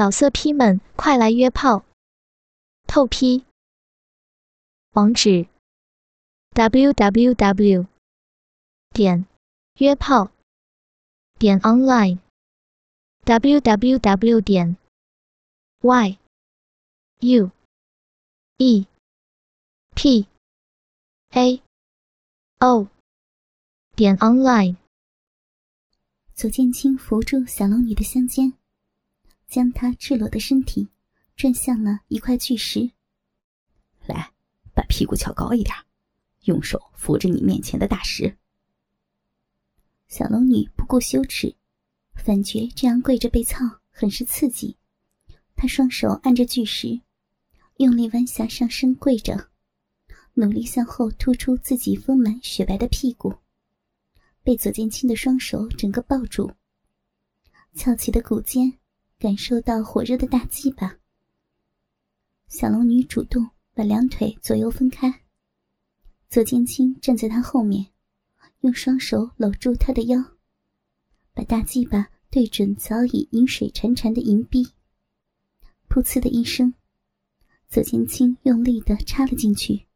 老色批们，快来约炮！透批。网址：w w w 点约炮点 online w w w 点 y u e p a o 点 online。左剑清扶住小龙女的香肩。将她赤裸的身体转向了一块巨石。来，把屁股翘高一点，用手扶着你面前的大石。小龙女不顾羞耻，反觉这样跪着被操很是刺激。她双手按着巨石，用力弯下上身跪着，努力向后突出自己丰满雪白的屁股。被左剑清的双手整个抱住，翘起的骨尖。感受到火热的大鸡巴，小龙女主动把两腿左右分开。左剑青站在她后面，用双手搂住她的腰，把大鸡巴对准早已饮水潺潺的银壁。噗呲的一声，左剑青用力的插了进去。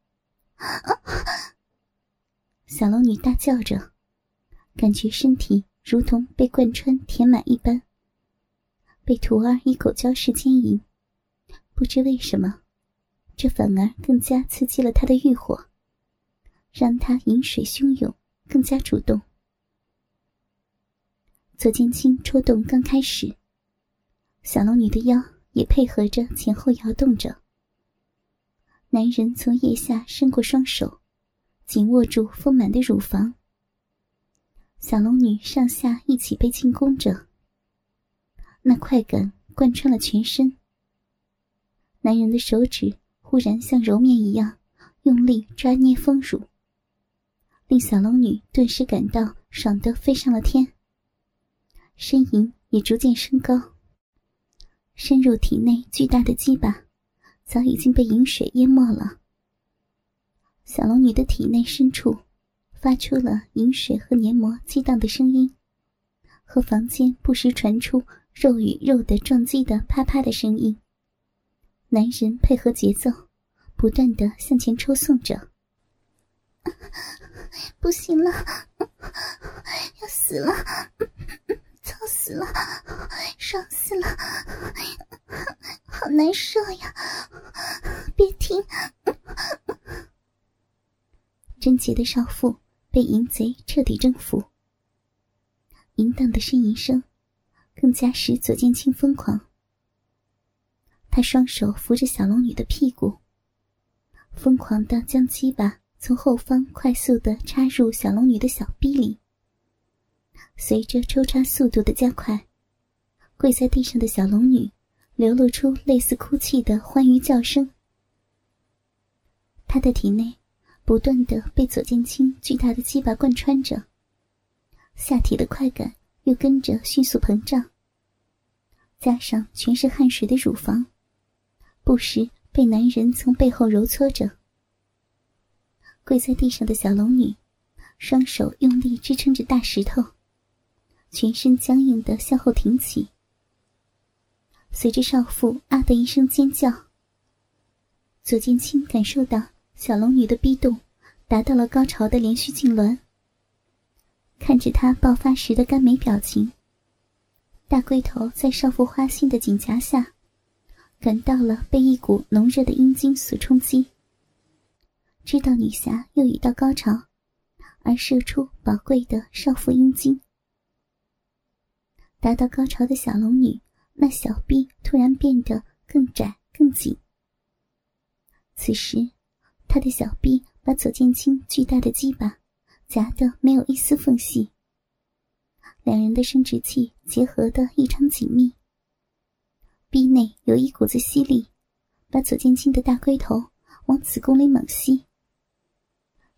小龙女大叫着，感觉身体如同被贯穿填满一般。被徒儿一口交式奸淫，不知为什么，这反而更加刺激了他的欲火，让他饮水汹涌，更加主动。左剑清抽动刚开始，小龙女的腰也配合着前后摇动着。男人从腋下伸过双手，紧握住丰满的乳房。小龙女上下一起被进攻着。那快感贯穿了全身。男人的手指忽然像揉面一样用力抓捏丰乳，令小龙女顿时感到爽得飞上了天。呻吟也逐渐升高。深入体内巨大的鸡巴早已经被饮水淹没了。小龙女的体内深处发出了饮水和黏膜激荡的声音，和房间不时传出。肉与肉的撞击的啪啪的声音，男人配合节奏，不断的向前抽送着。不行了，要死了，操死了，爽死了，好难受呀！别停！贞洁的少妇被淫贼彻底征服，淫荡的呻吟声。更加使左剑清疯狂。他双手扶着小龙女的屁股，疯狂的将鸡巴从后方快速的插入小龙女的小臂里。随着抽插速度的加快，跪在地上的小龙女流露出类似哭泣的欢愉叫声。她的体内不断的被左剑清巨大的鸡巴贯穿着，下体的快感。又跟着迅速膨胀，加上全是汗水的乳房，不时被男人从背后揉搓着。跪在地上的小龙女，双手用力支撑着大石头，全身僵硬的向后挺起。随着少妇“啊”的一声尖叫，左剑清感受到小龙女的逼动达到了高潮的连续痉挛。看着她爆发时的甘美表情，大龟头在少妇花心的颈夹下，感到了被一股浓热的阴茎所冲击。知道女侠又已到高潮，而射出宝贵的少妇阴茎。达到高潮的小龙女，那小臂突然变得更窄更紧。此时，她的小臂把左剑清巨大的鸡巴。夹得没有一丝缝隙，两人的生殖器结合的异常紧密。壁内有一股子吸力，把左剑清的大龟头往子宫里猛吸，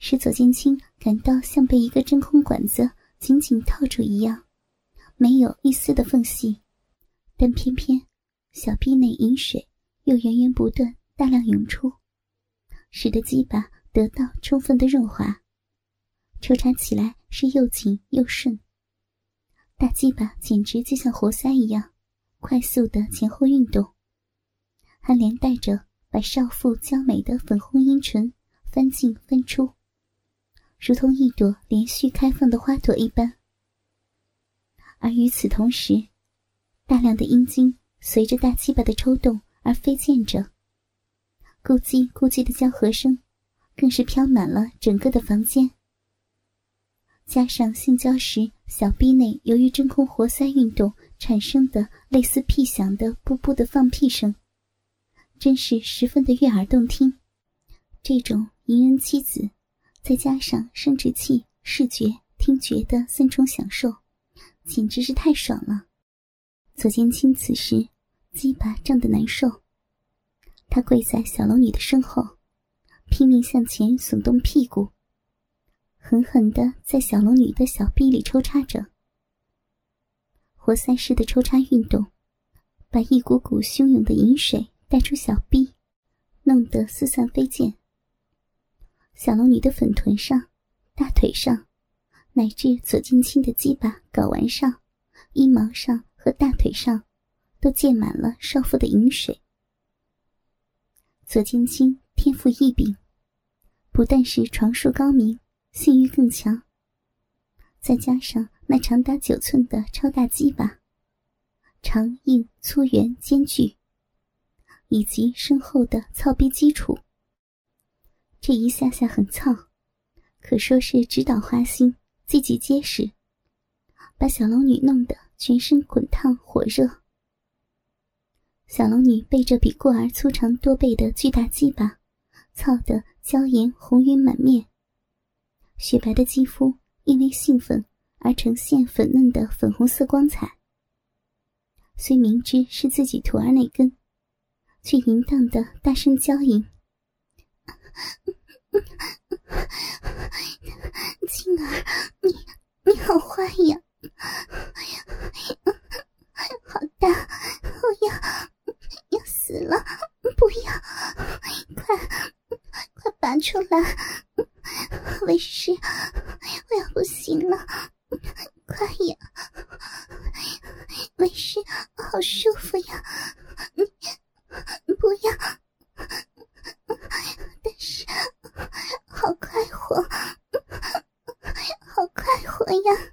使左剑清感到像被一个真空管子紧紧套住一样，没有一丝的缝隙。但偏偏小臂内饮水又源源不断、大量涌出，使得鸡巴得到充分的润滑。抽插起来是又紧又顺，大鸡巴简直就像活塞一样，快速的前后运动，还连带着把少妇娇美的粉红阴唇翻进翻出，如同一朵连续开放的花朵一般。而与此同时，大量的阴茎随着大鸡巴的抽动而飞溅着，咕叽咕叽的交合声，更是飘满了整个的房间。加上性交时小臂内由于真空活塞运动产生的类似屁响的“噗噗”的放屁声，真是十分的悦耳动听。这种淫人妻子，再加上生殖器、视觉、听觉的三重享受，简直是太爽了。左剑清此时鸡巴胀得难受，他跪在小龙女的身后，拼命向前耸动屁股。狠狠的在小龙女的小臂里抽插着，活塞式的抽插运动，把一股股汹涌的饮水带出小臂，弄得四散飞溅。小龙女的粉臀上、大腿上，乃至左近清的鸡巴睾丸上、阴毛上和大腿上，都溅满了少妇的饮水。左近清天赋异禀，不但是床术高明。性欲更强，再加上那长达九寸的超大鸡巴，长硬粗圆兼具，以及深厚的操逼基础，这一下下狠操，可说是直捣花心，积极结实，把小龙女弄得全身滚烫火热。小龙女被这比过儿粗长多倍的巨大鸡巴操得娇颜红晕满面。雪白的肌肤因为兴奋而呈现粉嫩的粉红色光彩。虽明知是自己徒儿那根，却淫荡的大声娇吟：“青儿，你你好坏呀！好大，我要要死了！不要，快快拔出来！”为师，我要不行了，快呀！为师，好舒服呀！不要，但是好快活，好快活呀！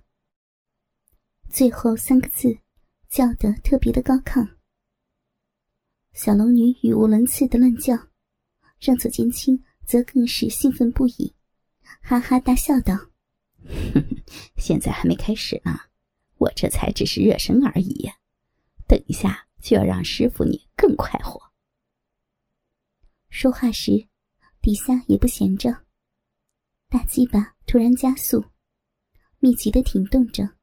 最后三个字叫得特别的高亢。小龙女语无伦次的乱叫，让左剑青则更是兴奋不已。哈哈大笑道：“现在还没开始呢，我这才只是热身而已，等一下就要让师傅你更快活。”说话时，底下也不闲着，大鸡巴突然加速，密集的挺动着。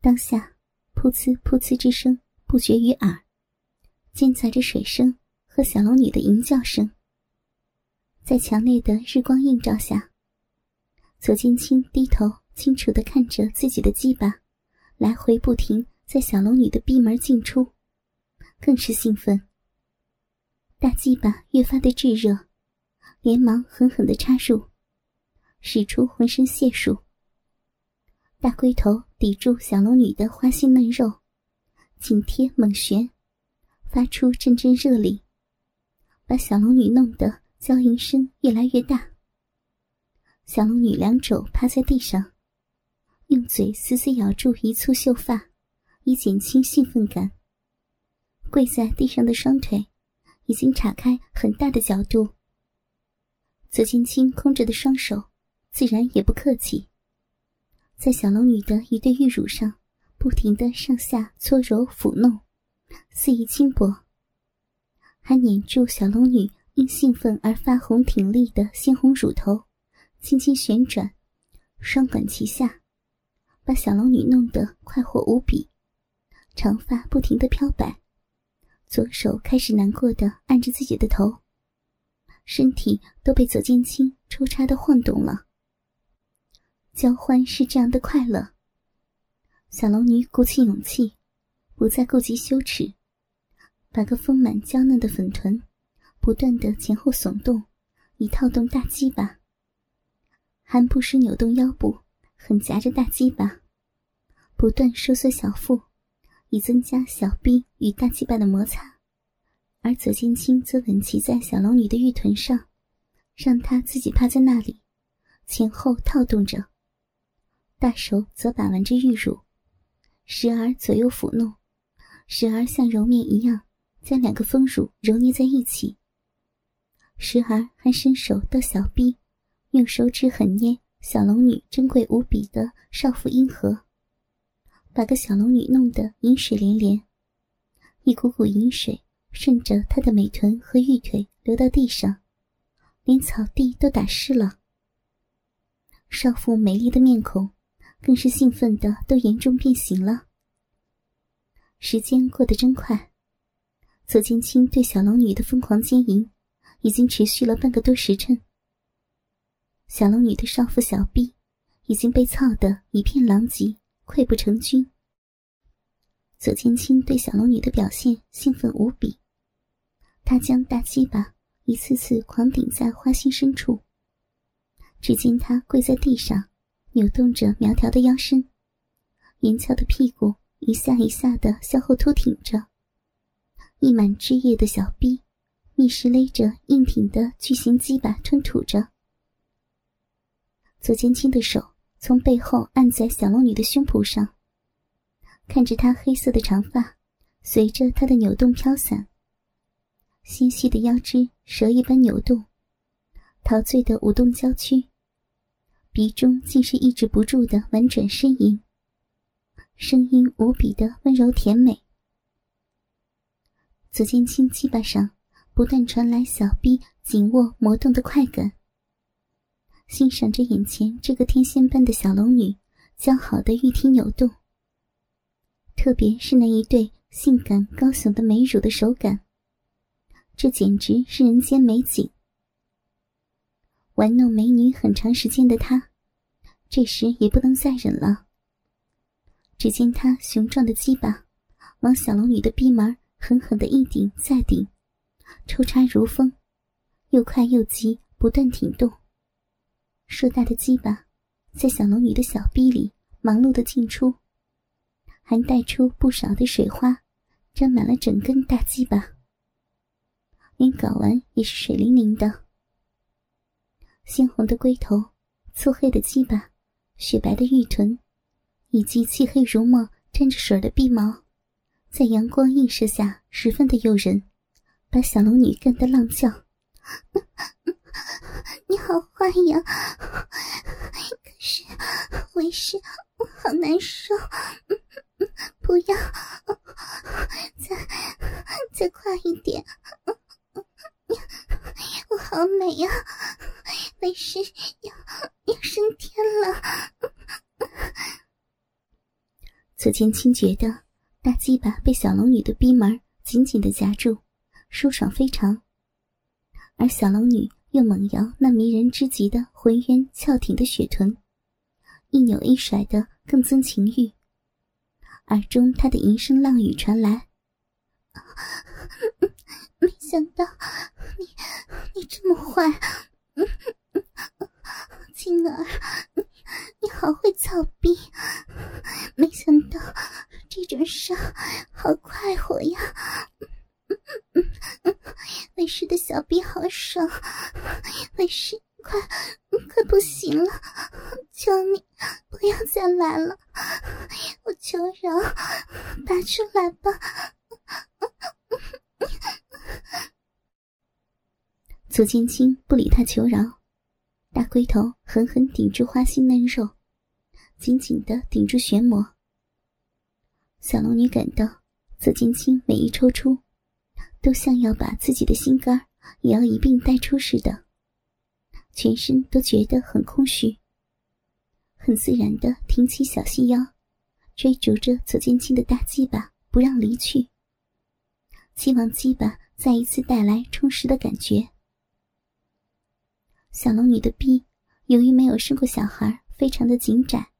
当下，噗呲噗呲之声不绝于耳，间杂着水声和小龙女的吟叫声，在强烈的日光映照下。左剑清低头清楚的看着自己的鸡巴，来回不停在小龙女的闭门进出，更是兴奋。大鸡巴越发的炙热，连忙狠狠的插入，使出浑身解数。大龟头抵住小龙女的花心嫩肉，紧贴猛旋，发出阵阵热力，把小龙女弄得娇吟声越来越大。小龙女两肘趴在地上，用嘴死死咬住一簇秀发，以减轻兴奋感。跪在地上的双腿已经岔开很大的角度。左金清空着的双手，自然也不客气，在小龙女的一对玉乳上不停的上下搓揉抚弄，肆意轻薄，还捻住小龙女因兴奋而发红挺立的鲜红乳头。轻轻旋转，双管齐下，把小龙女弄得快活无比，长发不停的飘摆，左手开始难过的按着自己的头，身体都被左剑青抽插的晃动了。交欢是这样的快乐，小龙女鼓起勇气，不再顾及羞耻，把个丰满娇嫩的粉臀不断的前后耸动，以套动大鸡巴。还不时扭动腰部，很夹着大鸡巴，不断收缩小腹，以增加小臂与大鸡巴的摩擦，而左剑青则稳骑在小龙女的玉臀上，让她自己趴在那里，前后套动着，大手则把玩着玉乳，时而左右抚弄，时而像揉面一样将两个丰乳揉捏在一起，时而还伸手到小臂，用手指狠捏小龙女珍贵无比的少妇阴核。把个小龙女弄得饮水连连，一股股饮水顺着她的美臀和玉腿流到地上，连草地都打湿了。少妇美丽的面孔更是兴奋的都严重变形了。时间过得真快，左剑清对小龙女的疯狂经营已经持续了半个多时辰。小龙女的少妇小臂已经被操得一片狼藉。溃不成军。左剑清对小龙女的表现兴奋无比，他将大鸡巴一次次狂顶在花心深处。只见他跪在地上，扭动着苗条的腰身，圆翘的屁股一下一下的向后凸挺着，溢满汁液的小臂密实勒着硬挺的巨型鸡巴吞吐着。左剑清的手。从背后按在小龙女的胸脯上，看着她黑色的长发随着她的扭动飘散，纤细的腰肢蛇一般扭动，陶醉的舞动娇躯，鼻中竟是抑制不住的婉转呻吟，声音无比的温柔甜美。左剑清鸡巴上不断传来小臂紧握磨动的快感。欣赏着眼前这个天仙般的小龙女姣好的玉体扭动，特别是那一对性感高耸的美乳的手感，这简直是人间美景。玩弄美女很长时间的他，这时也不能再忍了。只见他雄壮的鸡巴往小龙女的逼门狠狠的一顶再顶，抽插如风，又快又急，不断挺动。硕大的鸡巴在小龙女的小臂里忙碌的进出，还带出不少的水花，沾满了整根大鸡巴。连睾丸也是水灵灵的，鲜红的龟头、粗黑的鸡巴、雪白的玉臀，以及漆黑如墨、沾着水的臂毛，在阳光映射下十分的诱人，把小龙女干得浪叫。你好坏呀！可是为师我好难受，不要，再再快一点！我好美呀，为师要要升天了。左剑清觉得大鸡巴被小龙女的逼门紧紧的夹住，舒爽非常，而小龙女。又猛摇那迷人之极的浑圆翘挺的雪臀，一扭一甩的更增情欲。耳中他的吟声浪语传来：“没想到你你这么坏，青儿，你好会操逼！没想到这种伤好快活呀！”为师的小臂好爽，为师快快不行了，求你不要再来了，我求饶，拔出来吧！左剑清不理他求饶，大龟头狠狠顶住花心嫩肉，紧紧的顶住玄魔。小龙女感到左剑清每一抽出。都像要把自己的心肝也要一并带出似的，全身都觉得很空虚，很自然的挺起小细腰，追逐着左剑清的大鸡巴，不让离去，希望鸡巴再一次带来充实的感觉。小龙女的臂由于没有生过小孩，非常的紧窄，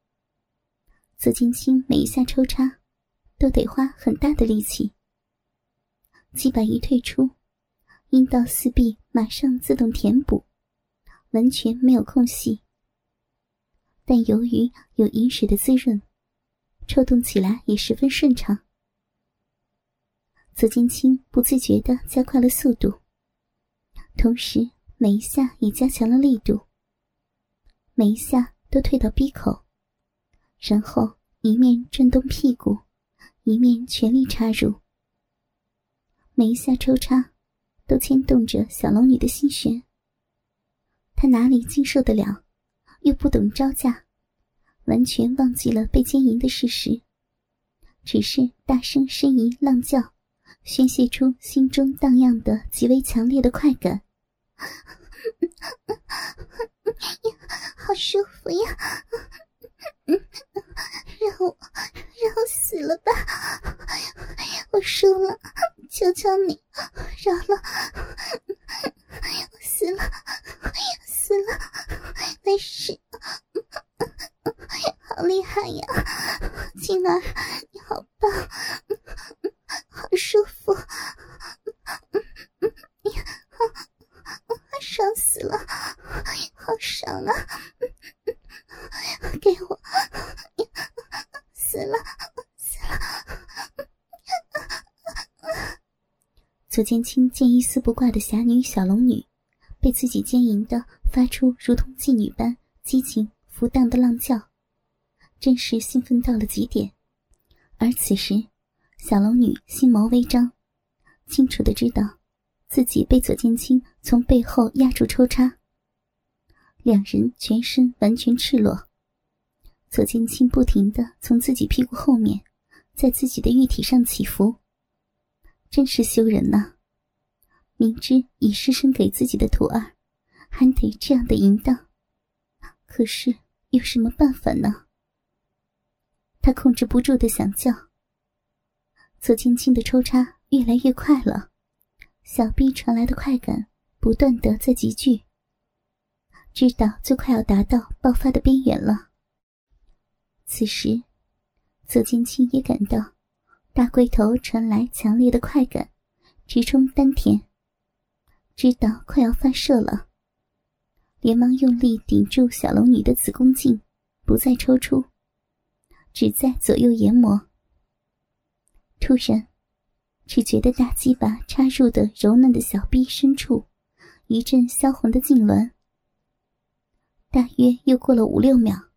左金清每一下抽插都得花很大的力气。鸡巴一退出，阴道四壁马上自动填补，完全没有空隙。但由于有饮水的滋润，抽动起来也十分顺畅。左金清不自觉地加快了速度，同时每一下也加强了力度，每一下都退到逼口，然后一面转动屁股，一面全力插入。每一下抽插，都牵动着小龙女的心弦。她哪里经受得了，又不懂招架，完全忘记了被奸淫的事实，只是大声呻吟浪叫，宣泄出心中荡漾的极为强烈的快感。好舒服呀！让我让我死了吧！我输了，求求你饶了！我死了，死了！没事，好厉害呀，静儿，你好棒，好舒服，爽死了，好爽啊！给我。死了，死了！左剑清见一丝不挂的侠女小龙女，被自己奸淫的发出如同妓女般激情浮荡的浪叫，真是兴奋到了极点。而此时，小龙女心眸微张，清楚的知道自己被左剑清从背后压住抽插，两人全身完全赤裸。左剑清不停的从自己屁股后面，在自己的玉体上起伏，真是羞人呐！明知已失身给自己的徒儿，还得这样的淫荡，可是有什么办法呢？他控制不住的想叫。左青青的抽插越来越快了，小臂传来的快感不断的在急剧，知道就快要达到爆发的边缘了。此时，左青青也感到大龟头传来强烈的快感，直冲丹田，知道快要发射了，连忙用力顶住小龙女的子宫颈，不再抽出，只在左右研磨。突然，只觉得大鸡巴插入的柔嫩的小臂深处，一阵销魂的痉挛。大约又过了五六秒。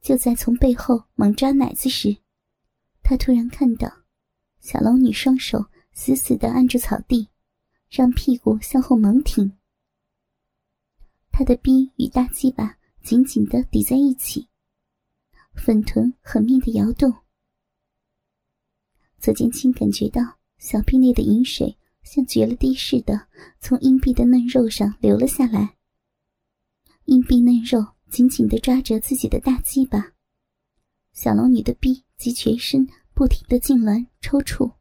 就在从背后猛抓奶子时，他突然看到小龙女双手死死的按住草地，让屁股向后猛挺。他的逼与大鸡巴紧紧的抵在一起，粉臀狠命的摇动。左剑清感觉到小臂内的饮水像决了堤似的从阴壁的嫩肉上流了下来，阴壁嫩肉。紧紧的抓着自己的大鸡巴，小龙女的臂及全身不停的痉挛抽搐。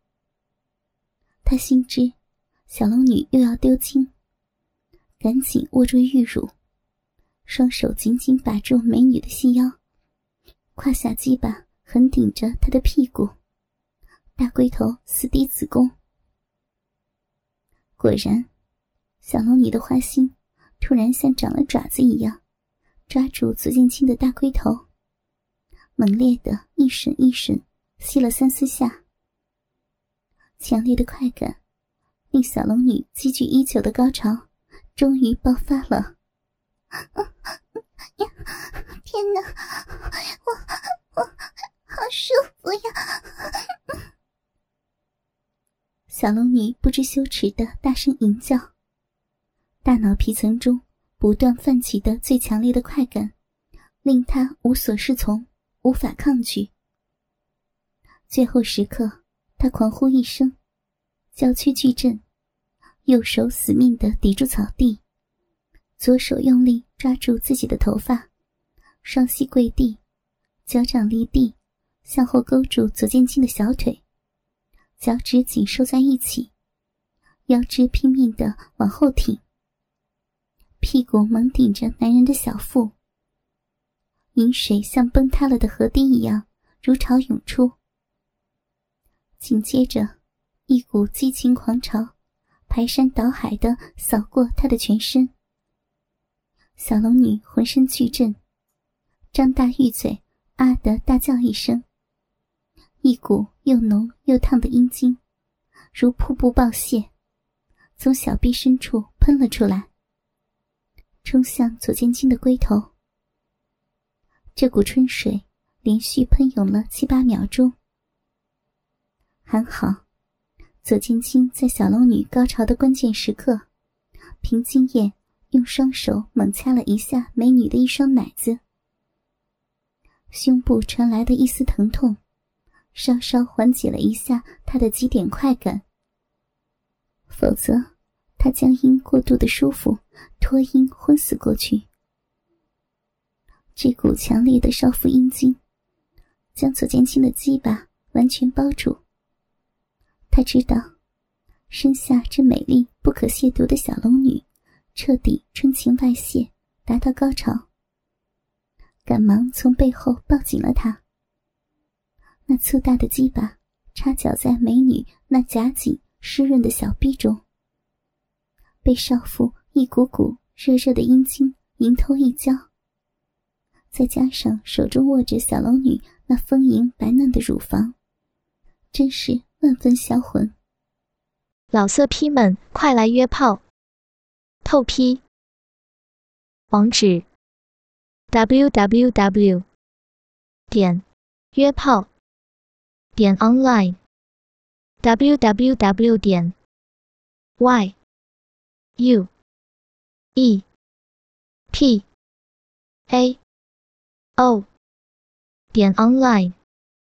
他心知小龙女又要丢精，赶紧握住玉乳，双手紧紧把住美女的细腰，胯下鸡巴横顶着她的屁股，大龟头死抵子宫。果然，小龙女的花心突然像长了爪子一样。抓住左剑清的大龟头，猛烈的一吮一吮，吸了三四下。强烈的快感令小龙女积聚已久的高潮终于爆发了。天哪，我我好舒服呀！小龙女不知羞耻的大声吟叫，大脑皮层中。不断泛起的最强烈的快感，令她无所适从，无法抗拒。最后时刻，他狂呼一声，娇躯巨震，右手死命的抵住草地，左手用力抓住自己的头发，双膝跪地，脚掌离地，向后勾住左剑清的小腿，脚趾紧收在一起，腰肢拼命的往后挺。屁股猛顶着男人的小腹，饮水像崩塌了的河堤一样如潮涌出。紧接着，一股激情狂潮排山倒海的扫过他的全身。小龙女浑身剧震，张大玉嘴，啊的大叫一声，一股又浓又烫的阴茎如瀑布爆泄，从小臂深处喷了出来，冲向左剑金的龟头。这股春水连续喷涌了七八秒钟，还好，左青青在小龙女高潮的关键时刻，凭经验用双手猛掐了一下美女的一双奶子，胸部传来的一丝疼痛。稍稍缓解了一下她的极点快感，否则他将因过度的舒服脱音昏死过去。这股强烈的少妇阴茎将左剑清的鸡巴完全包住。他知道，身下这美丽不可亵渎的小龙女彻底春情外泄，达到高潮，赶忙从背后抱紧了她。那粗大的鸡巴插脚在美女那夹紧湿润的小臂中，被少妇一股股热热的阴茎迎头一浇，再加上手中握着小龙女那丰盈白嫩的乳房，真是万分销魂。老色批们，快来约炮！透批。网址：w w w. 点约炮。点 online www 点 y u e p a 哦点 online